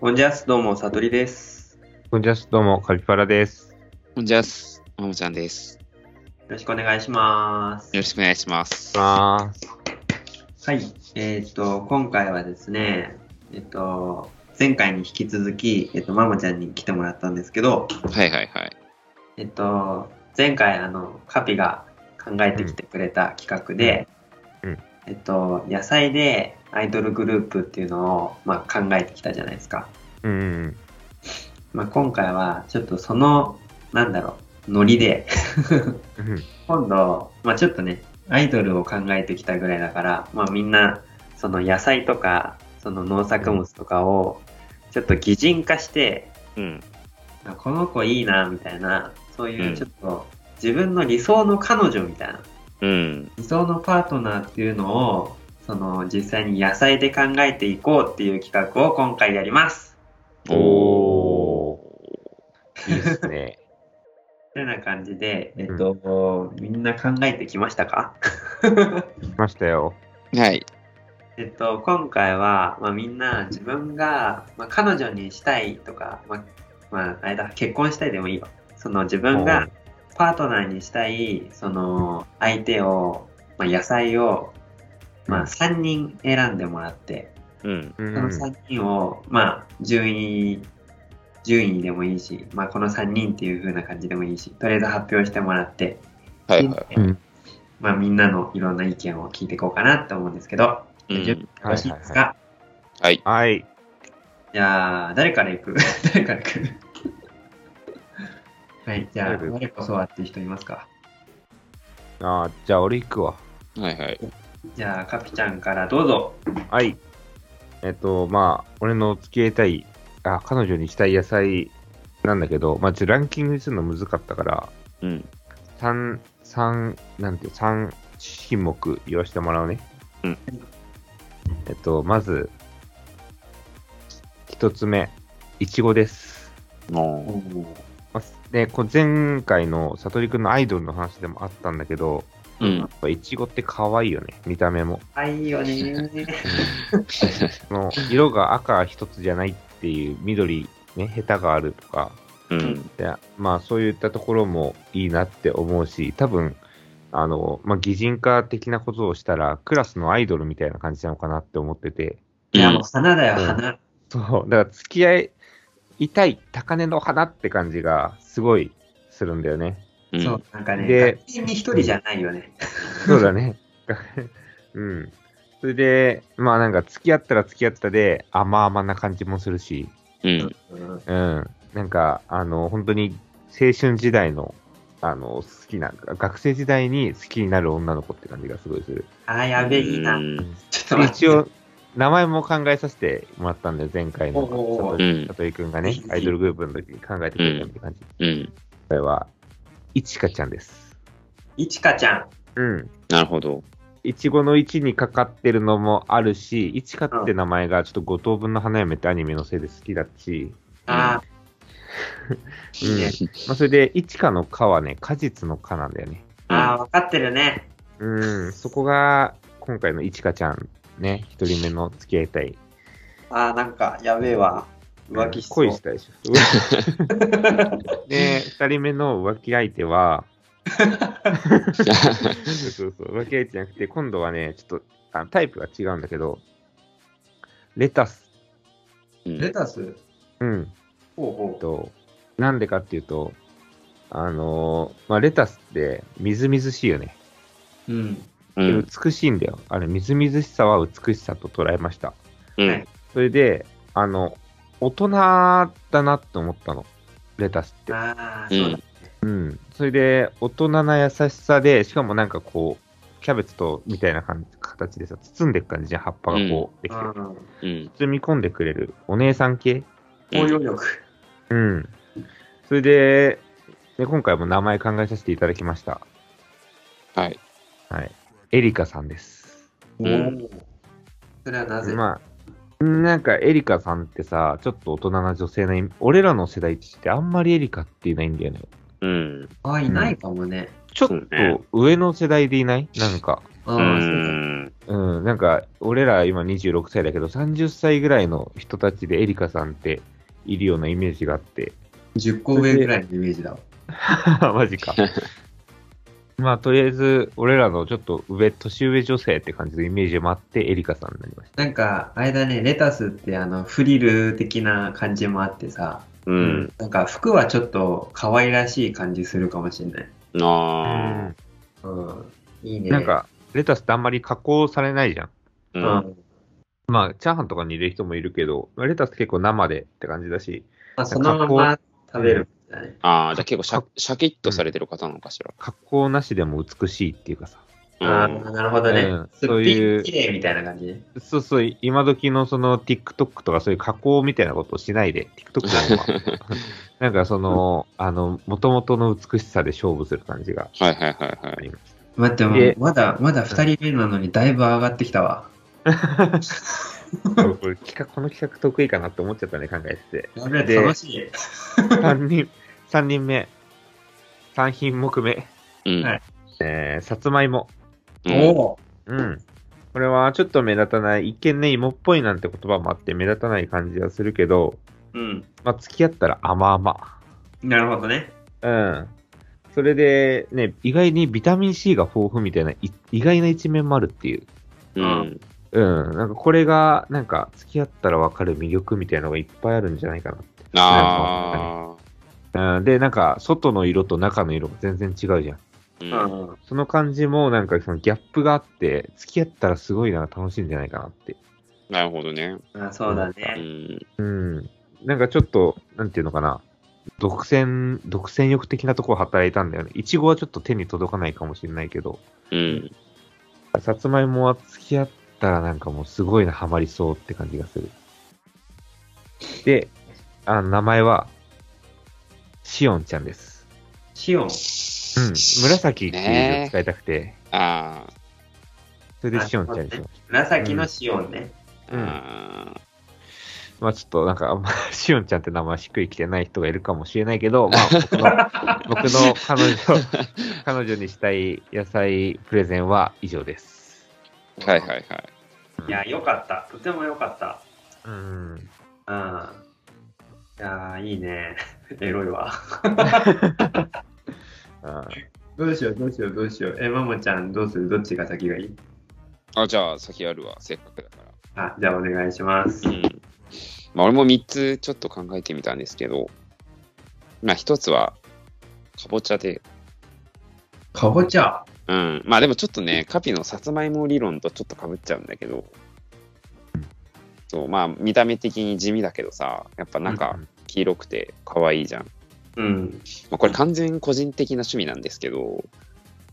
こんじゃす、どうも、さとりです。こんにちは、どうも、カピパラです。こんにちは、ももちゃんです。よろしくお願いします。よろしくお願いします。まはい。えっ、と、今回はですね、えっ、と、前回に引き続き、えっ、と、ママちゃんに来てもらったんですけど、はいはいはい。えっ、と、前回、あの、カピが考えてきてくれた企画で、うんうんえっと、野菜でアイドルグループっていうのを、まあ、考えてきたじゃないですか。うんうんまあ、今回は、ちょっとその、なんだろう、ノリで、うん。今度、まあちょっとね、アイドルを考えてきたぐらいだから、まあみんな、その野菜とか、その農作物とかを、ちょっと擬人化して、うん。あこの子いいな、みたいな、そういううんちょっと、自分の理想の彼女みたいな、うん。理想のパートナーっていうのを、その実際に野菜で考えていこうっていう企画を今回やります。おー。いいですね。てな感じで、えっと、みんな考えてきましたか？来ましたよ。はい。えっと、今回は、まあ、みんな自分が、まあ、彼女にしたいとか、まあ、まあ、あれだ、結婚したいでもいいわ。その自分がパートナーにしたい、その相手を、まあ、野菜を、まあ、3人選んでもらって、うん。うんその3人を、まあ、順位、順位でもいいし、まあ、この3人っていう風な感じでもいいし、とりあえず発表してもらって、はいはい。うんまあ、みんなのいろんな意見を聞いていこうかなって思うんですけど、よろしいですか、ははい。はい。じゃあ、誰から行く？誰から行く？はい、じゃあ、我こそはっていう人いますか？あーじゃあ俺行くわ。はいはい。じゃあ、カピちゃんからどうぞ。はい。えっと、まあ、俺の付き合いたい、あ、彼女にしたい野菜なんだけど、まあ、ちょランキングにするの難かったから、うん。3、三なんていう、3品目言わせてもらうね。うん。えっと、まず、一つ目、いちごです。で、こう前回のさとりくんのアイドルの話でもあったんだけど、う。うんやっ。ぱいちごって可愛いよね、見た目も。あ、いいよね。その色が赤一つじゃないっていう緑、ね、ヘタがあるとか、うん。でまあそういったところもいいなって思うし、多分、あの、まあ擬人化的なことをしたら、クラスのアイドルみたいな感じなのかなって思ってて、いや、もう花だよ、うん花。そう、だから付き合いたい高嶺の花って感じがすごいするんだよね。うん。そう、なんかね、で一人じゃないよね。そうだね。うん。それで、まあなんか付き合ったら付き合ったで甘々な感じもするし、うん。うんうん。なんか、あの、本当に青春時代の、あの、好きな、学生時代に好きになる女の子って感じがすごいする。あ、やべえ、いいな。一応、名前も考えさせてもらったんで、前回のおさとうんりくんがね、アイドルグループの時に考えてくれたって感じ。うん。これは、いちかちゃんです。いちかちゃん。うん。なるほど。いちごの位置にかかってるのもあるし、いちかって名前がちょっと五等分の花嫁ってアニメのせいで好きだし、あー、いいね。まあ、それで、いちかのかはね、果実のかなんだよね。あー、わかってるね。うん、そこが、今回のいちかちゃん、ね、一人目の付き合いたい。あー、なんか、やべえわ。浮気しそう。恋したでしょ。で、二人目の浮気相手は、そうそう、浮気相手じゃなくて、今度はね、ちょっとあタイプが違うんだけど、レタス。うんレタス？うん。ほうほと、なんでかっていうと、あのーまあ、レタスってみずみずしいよね。う。うん。美しいんだよ。あれ、みずみずしさは美しさと捉えました。うん。それで、あの、大人だなって思ったの。レタスって。ああ、うんそうだ。うん。それで、大人な優しさで、しかもなんかこう、キャベツとみたいな感じ形でさ、包んでいく感じじゃん、葉っぱがこう、できて。うん。うん。包み込んでくれるお姉さん系包容力。うん。それで、で今回も名前考えさせていただきました。はい。はい。エリカさんです。んおーそれはなぜ？まあ、なんかエリカさんってさ、ちょっと大人な女性なイメ、俺らの世代ってあんまりエリカっていないんだよね。うん。あ、いないかもね。ちょっと上の世代でいない？なんか。う、うんん。うん、なんか、俺ら今26歳だけど、30歳ぐらいの人たちでエリカさんっているようなイメージがあって。10個上ぐらいのイメージだわ。マジか。まあ、とりあえず、俺らのちょっと上、年上女性って感じのイメージもあって、エリカさんになりました。なんか、あれだね、レタスってあの、フリル的な感じもあってさ、うん。なんか服はちょっと可愛らしい感じするかもしれない。あうん。いいね。なんか、レタスってあんまり加工されないじゃん。あ。ううん。ん。まあ、チャーハンとかに入れる人もいるけど、レタス結構生でって感じだし、まあ、そのまま食べるんだね。ああ、じゃあ結構シャシャキッとされてる方なのかしら？加工なしでも美しいっていうかさ。ああ、うんなるほどね。うんそういう綺麗みたいな感じね。そうそう、今時のその TikTok とかそういう加工みたいなことをしないで、TikTok じゃないなんかその、あの、元々の美しさで勝負する感じがはいはいはいはあい。待って、もえうまだ、まだ二人目なのにだいぶ上がってきたわ。これ企画 この企画得意かなって思っちゃったね、考えてて。やべえ、で楽しい。3人、三人目、3品目目、うん。はいえー、さつまいも。うんおおうん。これはちょっと目立たない、一見ね、芋っぽいなんて言葉もあって目立たない感じはするけど、うん。まあ、付き合ったら甘々。なるほどね。うん。それで、ね、意外にビタミン C が豊富みたいな、い意外な一面もあるっていう。うん。うん。なんかこれが、なんか、付き合ったらわかる魅力みたいなのがいっぱいあるんじゃないかあな。うん。で、なんか、外の色と中の色が全然違うじゃん。あ。ううん。ん。その感じも、なんかそのギャップがあって、付き合ったらすごいな、楽しいんじゃないかなって。なるほどね。あそうだうね。ん。うん。なんかちょっと、なんていうのかな。独占、独占欲的なところ働いたんだよね。いちごはちょっと手に届かないかもしれないけど、うん。さつまいもは付き合ったらなんかもうすごいな、ハマりそうって感じがする。で、あの名前は、しおんちゃんです。シオン。うん。紫っていう字を使いたくて、あそれでしおんちゃんにしまし紫のシオンね。あ。うんあた。まあちょっとなんか、あんましおんちゃんって名前しっくりきてない人がいるかもしれないけど、まあ僕の、僕の彼女、彼女にしたい野菜プレゼンは以上です。ーはいはいはい。いや、よかった。とてもよかった。うん。うん。いやー、いいね。エロいわ。あ どうしよう、どうしよう、どうしよう。え、マモちゃん、どうする？どっちが先がいい？あ、じゃあ先やるわ。せっかくだから。あ、じゃあお願いします。うん。まあ、俺も3つちょっと考えてみたんですけど、まあ、1つは、かぼちゃで、かぼちゃ。うん。まあ、でもちょっとね、カピのさつまいも理論とちょっとかぶっちゃうんだけど、そう、まあ、見た目的に地味だけどさ、やっぱ中黄色くて可愛いじゃん。うん。まあ、これ完全個人的な趣味なんですけど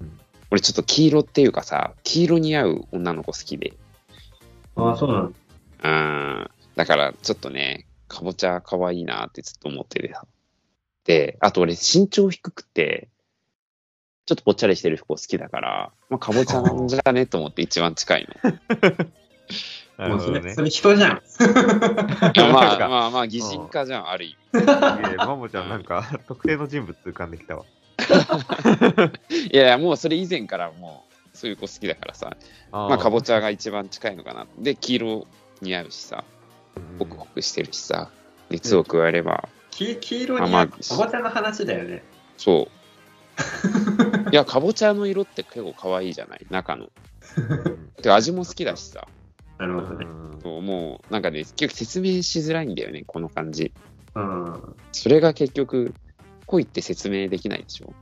うん、俺ちょっと黄色っていうかさ、黄色に合う女の子好きで、あ、そうなのうん。だから、ちょっとね、かぼちゃ可愛いなってずっと思っててさ。で、あと俺身長低くて、ちょっとぽっちゃりしてる服好きだから、まあ、かぼちゃなんじゃねと思って一番近いの。なるほどねもうそれ、。それ人じゃん。まあまあまあ、擬人化じゃん、ある意いやマモちゃんなんか、特定の人物浮かんできたわ。味。いやいや、もうそれ以前からもう、そういう子好きだからさ、あまあ、かぼちちゃが一番近いのかな。で、黄色似合うしさ、ホクホクしてるしさ、熱を加えれば、き黄色にあまあかぼちゃの話だよね。そう。いや、かぼちゃの色って結構可愛いじゃない？中の。で味も好きだしさ。なるほどね。そうもう、なんかね、結局説明しづらいんだよね、この感じ。うん。それが結局、恋って説明できないでしょ。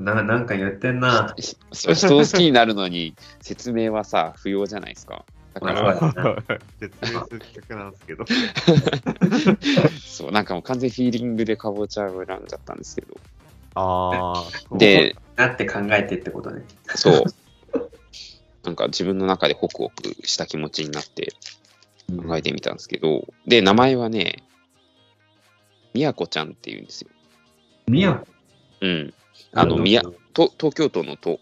ななんか言ってんな。ひそう人を好きになるのに、説明はさ、不要じゃないですか。だかまあら、そうだね説明する企画なんですけど。そう、なんかもう完全フィーリングでかぼちゃを選んじゃったんですけど。ああ。で、なって考えてってことね。そう。なんか自分の中でホクホクした気持ちになって考えてみたんですけど、で、名前はね、みやこちゃんっていうんですよ。みや？うん。あの、みや、と東京都のと、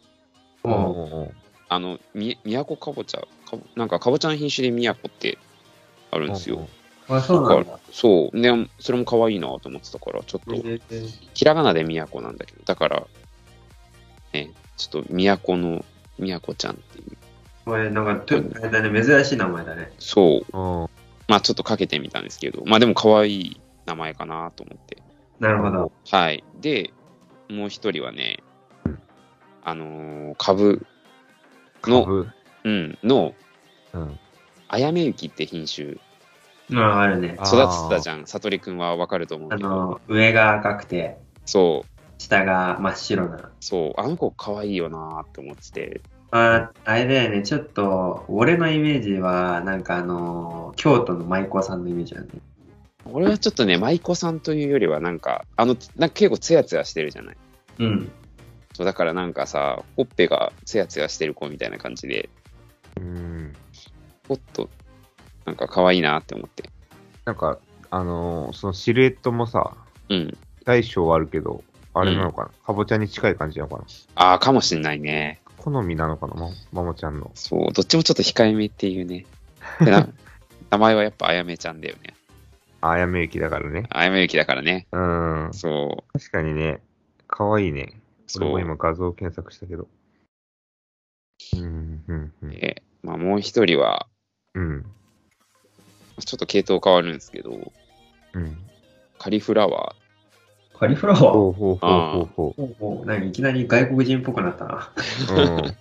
うんもうんうんあの、み、みやこかぼちゃ、かぼなんかかぼちゃの品種でみやこってあるんですよ。あ、そうなんだ。そう。ね、それも可愛いなと思ってたから、ちょっと、えーひらがなで都なんだけど、だから、ね、ちょっと都の都ちゃんっていう。これ、なんか、とあれだね、珍しい名前だね。そう。うん。まあちょっとかけてみたんですけど、まあでも可愛い名前かなと思って。なるほど。はい。で、もう一人はね、あのー株の、株うん、の、うん。あやめゆきって品種、まあ、あるね。あ育ててたじゃん。さとりくんはわかると思うけど。あの、上が赤くて、そう、下が真っ白な。そう、あの子可愛いよなって思ってて。ああれだよね、ちょっと、俺のイメージは、なんかあの、京都の舞妓さんのイメージだね。俺はちょっとね、舞妓さんというよりは、なんか、あの、なんか結構ツヤツヤしてるじゃない。うん。そうだからなんかさ、ほっぺがツヤツヤしてる子みたいな感じで、うん。ほっと、なんか可愛いなって思って。なんか、あのーそのシルエットもさ、うん。大小はあるけど、あれなのかな、かぼちゃに近い感じなのかな？ああ、かもしんないね。好みなのかなま、まもちゃんの。そう、どっちもちょっと控えめっていうね。名前はやっぱあやめちゃんだよね。ああやめゆきだからね。あやめゆきだからね。うん。そ確かにね、かわいいね。う、俺もそう。今画像検索したけど。うん、うん、うん。で、まあもう一人は、うん。ちょっと系統変わるんですけど、うん。カリフラワカリフラワー？ほうほうほうほうほほうほう何いきなり外国人っぽくなったな。う。うん。ー。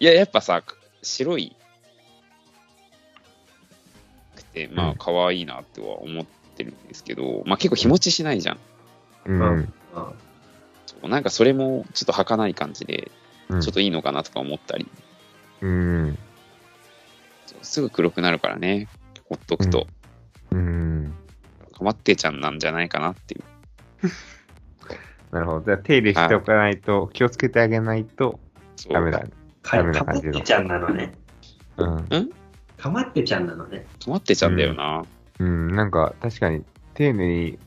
いや、やっぱさ、白いくて、まうんあ可愛いなっては思ってるんですけど、まあ結構日持ちしないじゃん。うん。あそうなんかそれもちょっと儚い感じで、うんちょっといいのかなとか思ったり、うん。すぐ黒くなるからね、ほっとくと、うん。かまってちゃんなんじゃないかなっていう。なるほど。じゃあ手入れしておかないと、気をつけてあげないとダメだダメなかま感じのってちゃんなのね。うん。かまってちゃんなのね。かまってちゃんだよな。うん、なんか確かに丁寧に、だ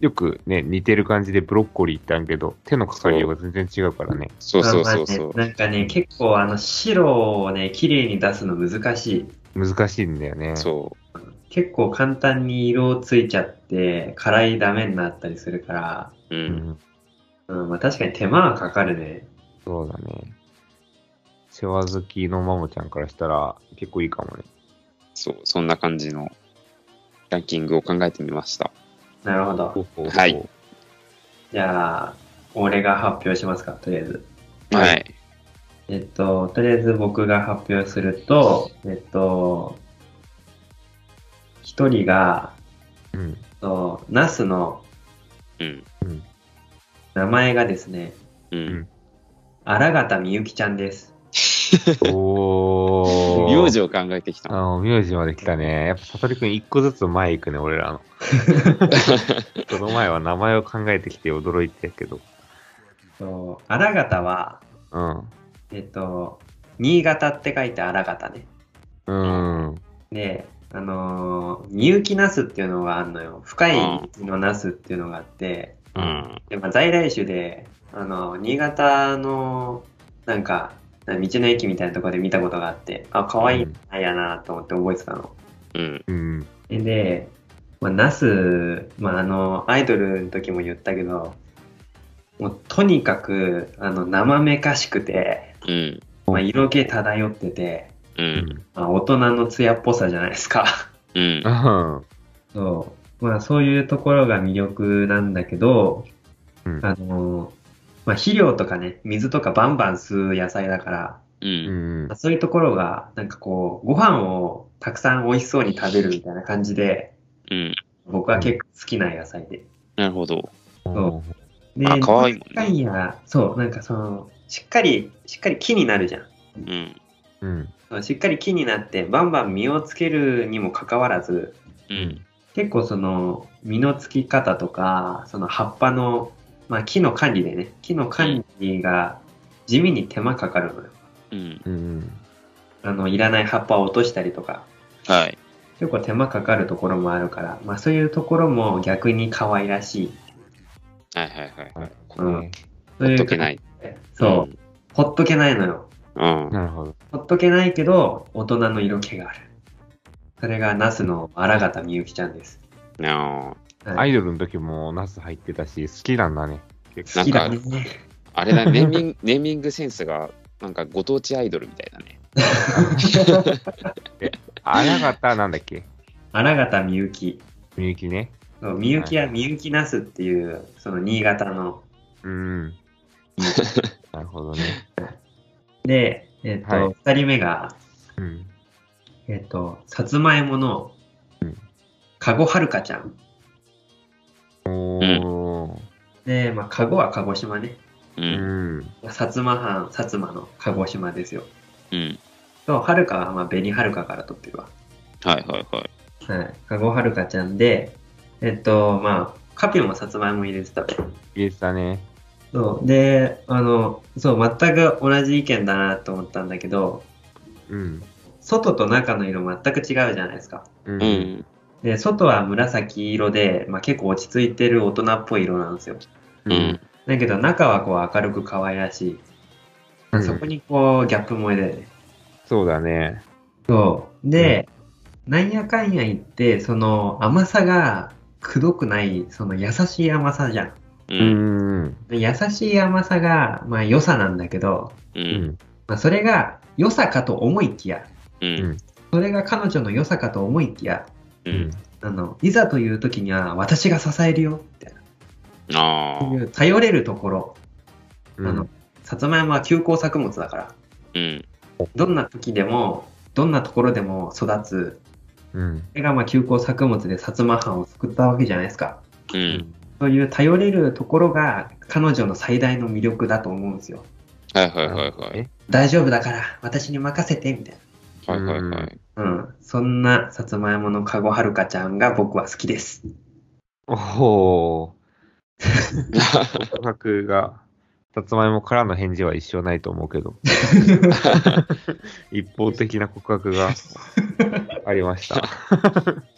よくね、似てる感じでブロッコリーってあるけど、手のかかりようが全然違うからね。そうそうそうそう。まあねなんかね、結構あの白をね、綺麗に出すの難しい。難しいんだよね。そ結構簡単に色ついちゃって、辛いダメになったりするから、う。ん。うん、まあ確かに手間はかかるね。そうだね。世話好きのマモちゃんからしたら結構いいかもね。そう。そんな感じのランキングを考えてみました。なるほど。ほうほうほうはい。じゃあ、俺が発表しますか、とりあえず。ははいい。えっと、とりあえず僕が発表すると、えっと、一人が、うん。とナスのうん。うん。名前がですね、うん。荒形みゆきちゃんです。おー。名字を考えてきた名字まで来たね。やっぱ、さとりくん一個ずつ前行くね、俺らの。その前は名前を考えてきて驚いてたけど。そう荒形は、うん。えっと、新潟って書いて荒形ね。うん。で、あのー、みゆきナスっていうのがあるのよ。深い道のナスっていうのがあって、うん。でまあ、在来種で、あの、新潟の、なんか、道の駅みたいなところで見たことがあって、あ、可愛いなやなと思って覚えてたの。うん。うん。で、まあ、ナス、まあ、あの、アイドルの時も言ったけど、もうとにかく、あの、生めかしくて、うん。まあ、色気漂ってて、う。うんん。まあ、大人の艶っぽさじゃないですか。うん。そう。まあ、そういうところが魅力なんだけど、うんあの、まあ、肥料とかね、水とかバンバン吸う野菜だから、う。うん。そういうところが、なんかこう、ご飯をたくさん美味しそうに食べるみたいな感じで、うん。僕は結構好きな野菜で。なるほど。そうで、あ可愛いもんねなんや、そう、なんかその、しっかり、しっかり木になるじゃん。うん。うん。しっかり木になって、バンバン実をつけるにもかかわらず、うん。結構その、実のつき方とか、その葉っぱの、まあ木の管理でね、木の管理が地味に手間かかるのよ。うん。うん。あの、いらない葉っぱを落としたりとか、はい。結構手間かかるところもあるから、まあそういうところも逆に可愛らしい。はいはいはいはい。うんほっとけない。そう、ほっとけないのよ。うん。うん。なるほど。ほっとけないけど、大人の色気がある。それがナスの荒形みゆきちゃんです。あーはいアイドルの時もナス入ってたし、好きなんだね。結好きだね。あれだ、ネーミング、ネーミングセンスが、なんかご当地アイドルみたいだね。構。荒方なんだっけ？荒形みゆき。みゆきね。そうみゆきはみゆきナスっていう、その新潟の。うん。なるほどね。で、えっ、と、二、はい人目が、うん。えっ、と、さつまいものうん、かごはるかちゃん。で、まあ、かごは鹿児島ね。う。うんん。薩摩藩、薩摩の鹿児島ですよ。うん。と、はるかは、まあ、紅はるかから取ってるわ。はいはいはい。はい。かごはるかちゃんで、えっと、まあ、カピもさつまいも入れてた。入れてたね。そう。で、あの、そう、全く同じ意見だなと思ったんだけど、うん。外と中の色全く違うじゃないですか。う。うんん。で、外は紫色で、まあ、結構落ち着いてる大人っぽい色なんですよ。うん。だけど中はこう明るく可愛らしい。うんそこにこうギャップ萌えだよね。そうだね。そう。で、なんやかんや言って、その甘さがくどくない、その優しい甘さじゃん。う。うん優しい甘さが、まあ良さなんだけど、う。うんん。まあ、それが良さかと思いきや、う。うんん。それが彼女の良さかと思いきや、ううんん。。あの、いざという時には私が支えるよ、みたいな。ああ。そういう頼れるところ、うんあの、さつまいもは休耕作物だから、うん。どんな時でも、どんなところでも育つ、うん。それがまあ休耕作物で薩摩藩を救ったわけじゃないですか。う。うんん。そういう頼れるところが彼女の最大の魅力だと思うんですよ。はいはいはいはい。大丈夫だから私に任せてみたいはいはいはい。な。うん。そんなさつまいものかごはるかちゃんが僕は好きです。おお。告白が、さつまいもからの返事は一生ないと思うけど。一方的な告白がありました。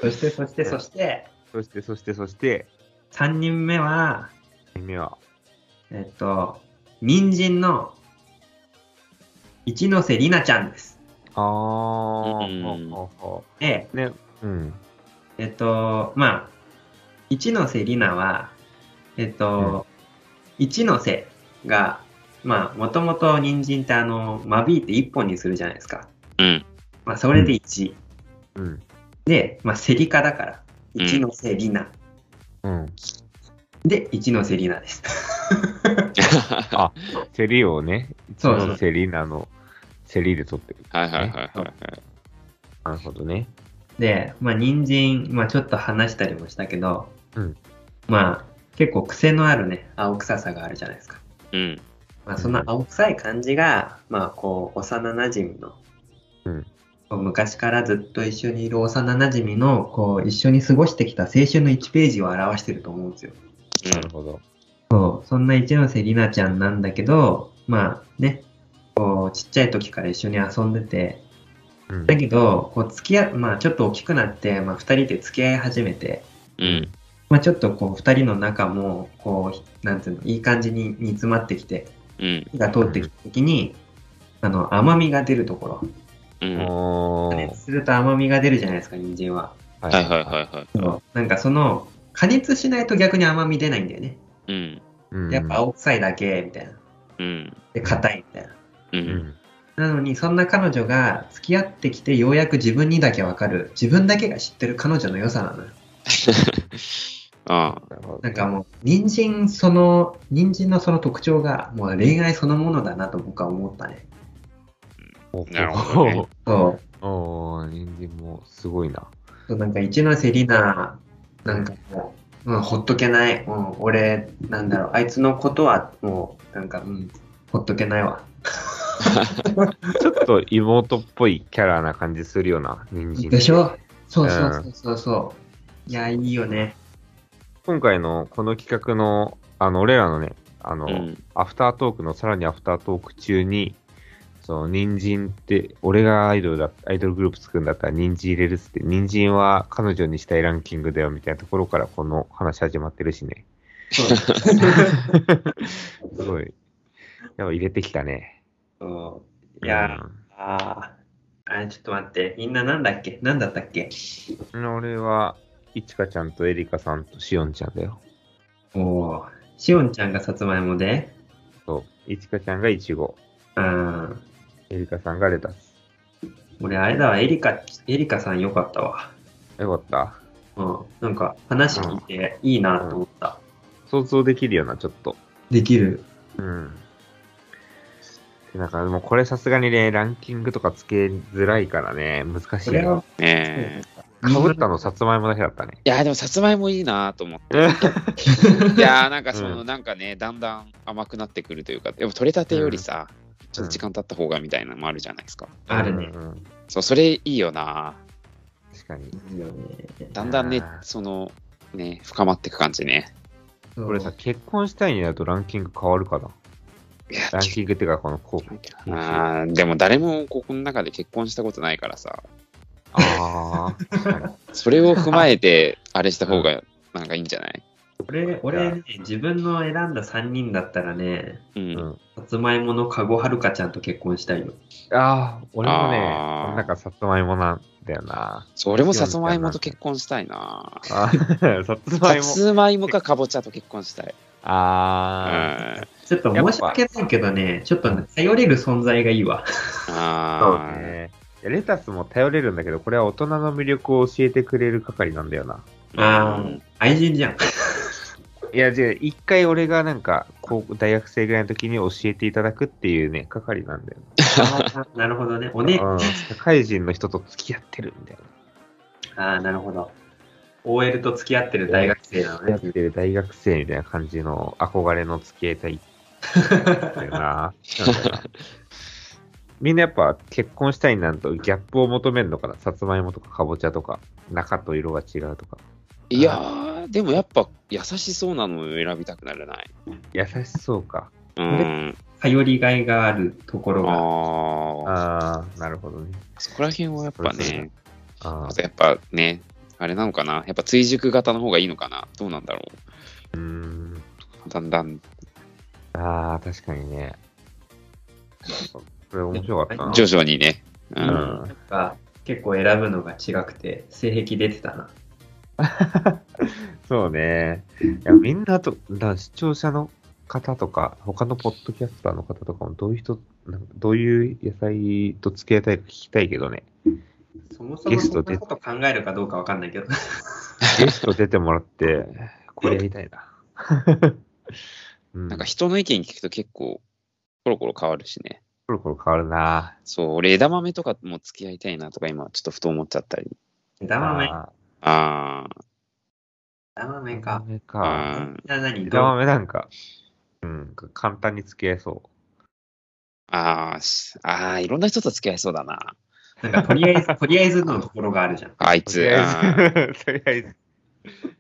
そしてそしてそして、そして、そして、そして、3人目は、2目は、えっと、人参の一ノ瀬里奈ちゃんです。あー、うんで、うね、うん。えっと、まあ、一ノ瀬里奈は、えっと、一ノ瀬が、まあ、もともと人参ってあの、間引いて一本にするじゃないですか。うん。まあ、それで1。うん。で、まあ、セリカだから、うん一ノ瀬里奈。うん。で、一ノ瀬里奈です。あ、セリをね、そうそうのセリーナのセリで取ってる。はいはいはいはいはい。なるほどね。で、まあ、人参、まあ、ちょっと話したりもしたけど、うんまあ、結構癖のあるね、青臭さがあるじゃないですか。うん。まあ、その青臭い感じが、まあ、こう、幼馴染の、うんこう昔からずっと一緒にいる幼馴染の、こう、一緒に過ごしてきた青春の1ページを表してると思うんですよ。なるほど。そう、そんな一ノ瀬里奈ちゃんなんだけど、まあね、こう、ちっちゃい時から一緒に遊んでて、うんだけど、こう、付き合う、まあちょっと大きくなって、まあ二人で付き合い始めて、うん。まあちょっとこう、二人の仲も、こう、なんていうの、いい感じに煮詰まってきて、うん。火が通ってきた時に、あの、甘みが出るところ。うん。加熱すると甘みが出るじゃないですか、人参は。ははいはいはいはい。そうなんかその、加熱しないと逆に甘み出ないんだよね。うん。うんやっぱ青臭いだけ、みたいな。うん。で、硬いみたいな。う。うんん。なのに、そんな彼女が付き合ってきてようやく自分にだけわかる、自分だけが知ってる彼女の良さなのよ。ああ。なるほどなんかもう、人参その、人参のその特徴が、もう恋愛そのものだなと僕は思ったね。なるほどねそう。おー、人参もすごいな。そうなんか一ノ瀬里奈、なんかもう、うん、ほっとけない。うん、俺、なんだろう、あいつのことはもう、なんか、うん、ほっとけないわ。ちょっと妹っぽいキャラな感じするような、人参。でしょ？そうそうそうそうそう。いや、いいよね。今回のこの企画の、あの、俺らのね、あの、うん。アフタートークのさらにアフタートーク中に、その、人参って、俺がアイドルだ、アイドルグループ作るんだったら人参入れるっつって、人参は彼女にしたいランキングだよみたいなところからこの話始まってるしね。そう すごい。やっぱ入れてきたね。そういや、うんああれ、ちょっと待って。みんななんだっけ？なんだったっけ？俺は、いちかちゃんとエリカさんとしおんちゃんだよ。おお。しおんちゃんがさつまいもで、そう。いちかちゃんがいちご。うん。エリカさんがレタス。俺、あれだわ、エリカ、エリカさんよかったわ。よかった。うん。なんか、話聞いていいなと思った。想像できるような、ちょっと。できる。うん。でなんか、でもこれさすがにね、ランキングとかつけづらいからね、難しいなねえ。かぶったのさつまいもだけだったね。いや、でもさつまいもいいなと思って。いやーなんかその、うんなんかね、だんだん甘くなってくるというか、でも取れたてよりさ、ちょっと時間経った方がみたいなのもあるじゃないですか。あるねうんうんそう、それいいよな確かに。いいよね。だんだんねその、ね、深まっていく感じね。これさ、結婚したいになるとランキング変わるかなランキングっていうか、このこう。あーでも誰もここの中で結婚したことないからさ、ああ。それを踏まえて、あれした方がなんかいいんじゃない？俺、俺ね、自分の選んだ3人だったらね、うん。うんさつまいものかごはるかちゃんと結婚したいよ。ああ、俺もねなんかさつまいもなんだよな。それもさつまいもと結婚したいな さつまいも。さつまいもかかぼちゃと結婚したい。ああ、うんちょっと申し訳ないけどね、ちょっとね、頼れる存在がいいわ。そうあーね。レタスも頼れるんだけど、これは大人の魅力を教えてくれる係なんだよな。あうんあ、愛人じゃん。いや、じゃあ、一回俺がなんか、高校大学生ぐらいの時に教えていただくっていうね、係なんだよあーなるほどね。おね、な。うん。社会人の人と付き合ってるんだよああ、なるほど。OL と付き合ってる大学生なのな。やっね。てる大学生みたいな感じの憧れの付き合いたい みんなやっぱ結婚したいになるとギャップを求めるのかな。さつまいもとかかぼちゃとか、中と色が違うとか。いやー、でもやっぱ優しそうなのを選びたくならない。優しそうか。うん。頼りがいがあるところが。ああ、なるほどね。そこら辺はやっぱね、ああとやっぱね、あれなのかな？やっぱ追熟型の方がいいのかな？どうなんだろあ、うーん。うだんだんああ、確かにね。これ面白かったな。徐々にね。う。うんん。なんか結構選ぶのが違くて、性癖出てたな。そうね。いや、みんなと、だ視聴者の方とか、他のポッドキャスターの方とかも、どういう人、なんかどういう野菜と付き合いたいか聞きたいけどね。そもそもゲストでそんなこと考えるかどうかわかんないけど。ゲスト出てもらって、これやりたいな。うん、なんか人の意見聞くと結構コロコロ変わるしね。コロコロ変わるな。そう、俺枝豆とかも付き合いたいなとか今ちょっとふと思っちゃったり。枝豆？ああー枝豆か。あ、枝豆か。枝豆なんか、うん、簡単に付き合えそあーしあー、いろんな人と付き合いそうだな。なんかとりあえず、とりあえずのところがあるじゃん。あいつ。りああーえず、とりあえず。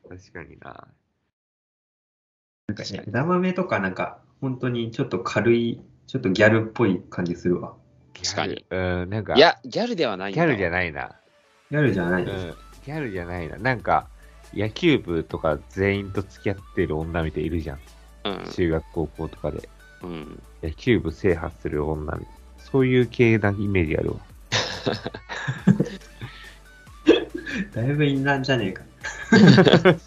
確かにな。なんかね枝豆とかなんか、本当にちょっと軽い、ちょっとギャルっぽい感じするわ。確かに。うん、なんか、いや、ギャルではないギャルじゃい。ないな。ギャルじゃない。うん、ギャルじゃないな。なんか、野球部とか全員と付き合ってる女みたいいるじゃん。うん。中学、高校とかで。うん。野球部制覇する女みたいそういう系なイメージあるわ。だいぶインナーじゃねえか。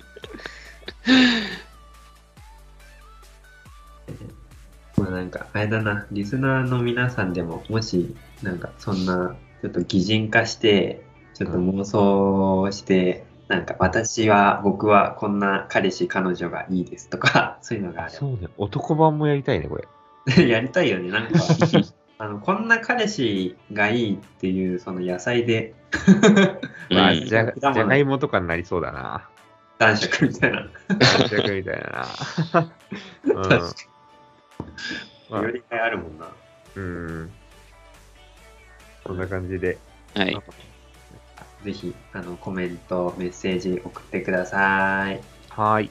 まあなんか、あれだな、リスナーの皆さんでも、もし、なんかそんな、ちょっと擬人化して、ちょっと妄想して、なんか私は、僕はこんな彼氏、彼女がいいですとか、そういうのがあればそうね。男版もやりたいね、これ。やりたいよね、なんか。あのこんな彼氏がいいっていうその野菜でまあ、うんじゃじゃがいもとかになりそうだな。男爵みたいな。男爵みたいな。うん。確かまあよりがいあるもんな。うん。こんな感じで。はい。ぜひあのコメント、メッセージ送ってください。はい。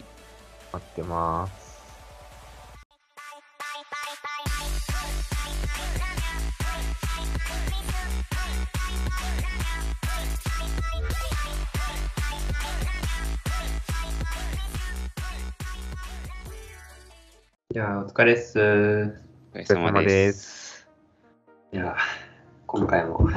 待ってます。いやー、お疲れっす。お疲れ様様で。ですす。いやー、今回も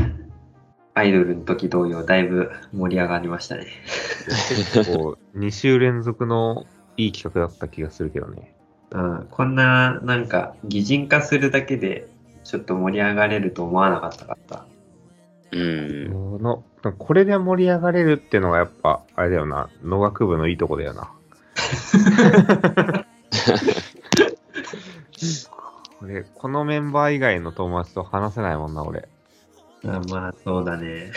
アイドルの時同様、だいぶ盛り上がりましたね。結構、2週連続のいい企画だった気がするけどね。うん、こんな、なんか、擬人化するだけで、ちょっと盛り上がれると思わなかったから。うん。このこれで盛り上がれるってのがやっぱ、あれだよな、農学部のいいとこだよな。これ、このメンバー以外の友達と話せないもんな、俺。あまあ、そうだね。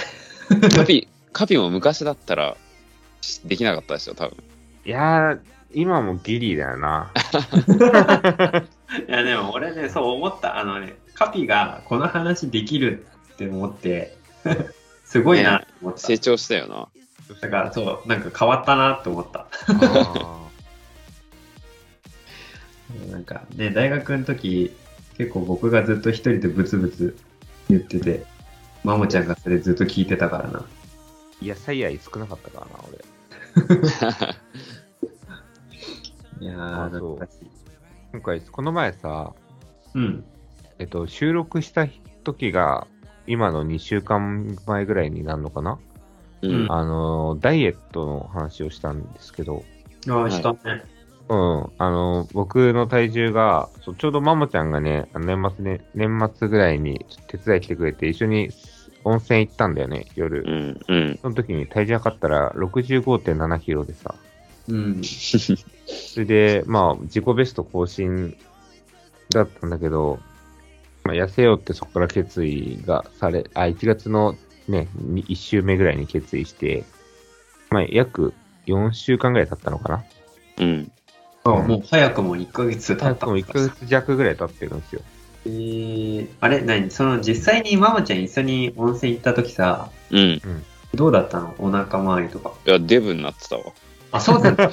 カピ、カピも昔だったら、できなかったでしょ、多分。いやー、今もギリだよな。いや、でも俺ね、そう思った。あのね、カピがこの話できるって思って、すごいなって思った。成長したよな。だから、そう、なんか変わったなって思った。あなんかね、大学の時、結構僕がずっと一人でブツブツ言ってて、マモちゃんがそれずっと聞いてたからな。ー野菜愛少なかったからな、俺。いやー、あそう懐かしい。今回、この前さ、うん。えっと、収録した時が、今の2週間前ぐらいになるのかな、うん。あの、ダイエットの話をしたんですけど、ああ、したね。うん、あの、僕の体重が、ちょうどマモちゃんがね、あの年末ね、年末ぐらいにちょっと手伝い来てくれて、一緒に温泉行ったんだよね、夜。うん。うん。その時に体重測ったら65.7キロでさ、うん。それで、まあ、自己ベスト更新だったんだけど、まあ、痩せようってそこから決意がされ、あ、1月のね、1週目ぐらいに決意して、まあ、約4週間ぐらい経ったのかなうん。あもう早くも1ヶ月経ったもう1ヶ月弱ぐらい経ってるんですよ。えー、あれ何？その実際にママちゃん一緒に温泉行った時さ、うん。いどうだったの？お腹周りとか。や、デブになってたわ。あ、そうだった？うん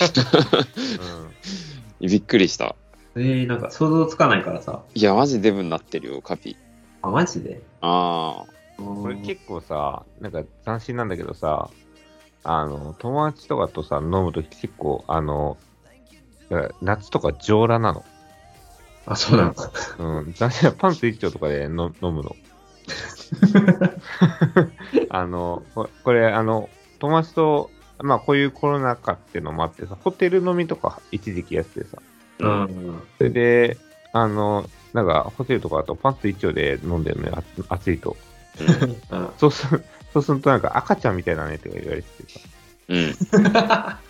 びっくりした。えー、なんか想像つかないからさ。いや、マジデブになってるよ、カピ。あ、マジで？ああ。これ結構さ、なんか斬新なんだけどさ、あの、友達とかとさ、飲むとき結構、あの、だから夏とか上裸なの。あ、そうなの？うん、斬新なパンツ一丁とかでの飲むの。あの、ここれ、あの、友達と、まあこういうコロナ禍っていうのもあってさ、ホテル飲みとか一時期やっててさ、ううん。ん。それで、あの、なんかホテルとかだとパンツ一丁で飲んでるのよ、あ暑いと。うん。そうする、そうするとなんか赤ちゃんみたいだねって言われててさ。うん。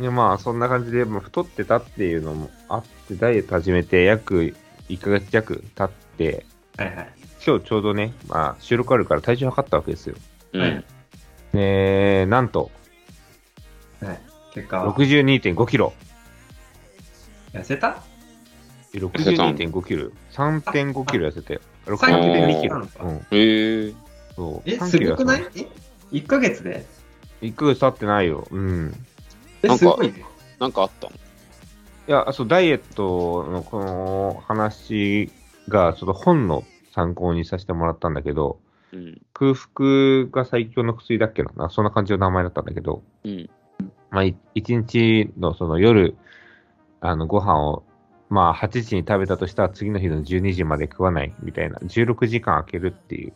で、まあそんな感じで、まあ、太ってたっていうのもあって、ダイエット始めて約1ヶ月弱経って、はいはい。今日ちょうどね、まあ収録あるから体重測ったわけですよ。うんはい。で、なんと、はい。結果は、62.5キロ。痩せた？62.5キロ。3.5キロ痩せて。3.2 6.2キロ。なのかうん。へえ。そう。え、3すキロごくない？え ?1 ヶ月で？た ?1 ヶ月経ってないよ。うん。え、なんかね。なんかあったの？いや、そう、ダイエットのこの話が、ちょっと本の参考にさせてもらったんだけど、うん。空腹が最強の薬だっけな？な、そんな感じの名前だったんだけど、うん。まあ、い一日のその夜、あの、ご飯を、まあ、8時に食べたとしたら次の日の12時まで食わないみたいな、16時間空けるっていう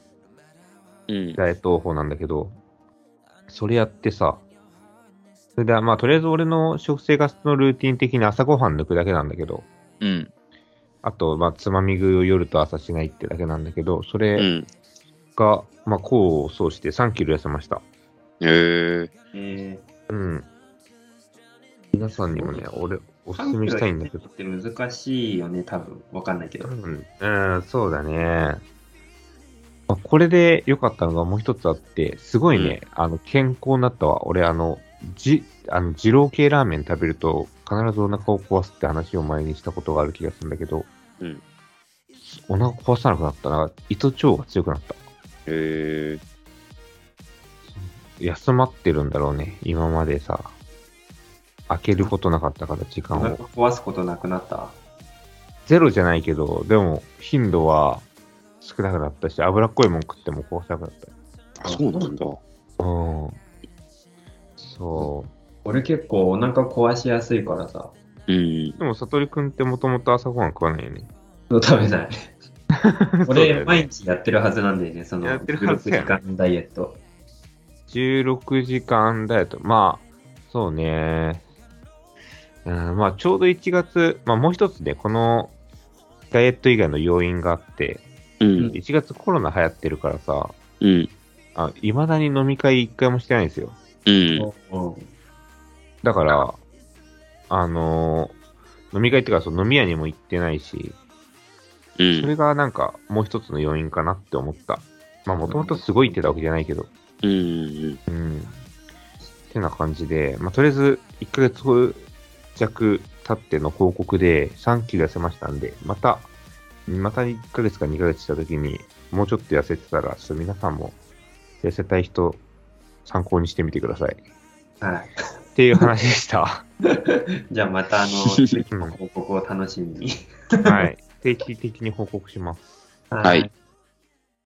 うん。ダイエット方法なんだけど、それやってさ、それで、まあ、とりあえず俺の食生活のルーティン的に朝ごはん抜くだけなんだけど、うん。あと、まあ、つまみ食いを夜と朝しないってだけなんだけど、そうれん。が、まあ、功を奏して3キロ痩せました。へえ。えうん。皆さんにもね、俺、おー、すすめしたいんだけど。って難しいよね、多分。わかんないけど。うん、うん、そうだね。あこれで良かったのがもう一つあって、すごいね、あの、健康になったわ。俺、あの、じ、あの、二郎系ラーメン食べると必ずお腹を壊すって話を前にしたことがある気がするんだけど、うん。お腹壊さなくなったな。胃と腸が強くなった。へえ。休まってるんだろうね。今までさ、開けることなかったから、時お腹間を。壊すことなくなった？ゼロじゃないけど、でも、頻度は少なくなったし、脂っこいもん食っても壊さなくなった。あ、そうなんだ。うん。そ俺結構お腹壊しやすいからさ。うんう。。でも、さとりくんってもともと朝ごはん食わないよね。食べない。俺、毎日やってるはずなんだよね、そのやってるはず16やね時間ダイエット。16時間ダイエット。まあ、そうね。うん、まあ、ちょうど1月、まあ、もう一つね、このダイエット以外の要因があって、うん。1月コロナ流行ってるからさ、うん。あ、未だに飲み会一回もしてないんですよ。うん。うんだから、あのー飲み会っていうか、その飲み屋にも行ってないし、うん。それがなんかもう一つの要因かなって思った。まあ、もともとすごい行ってたわけじゃないけど、うん。うん。ってな感じで、まあ、とりあえず1ヶ月弱経っての報告で3キロ痩せましたんで、また、また1ヶ月か2ヶ月した時に、もうちょっと痩せてたら、ちょっと皆さんも痩せたい人、参考にしてみてください。はい。っていう話でした。じゃあまたあの、次の報告を楽しみに。はい。定期的に報告します。はい。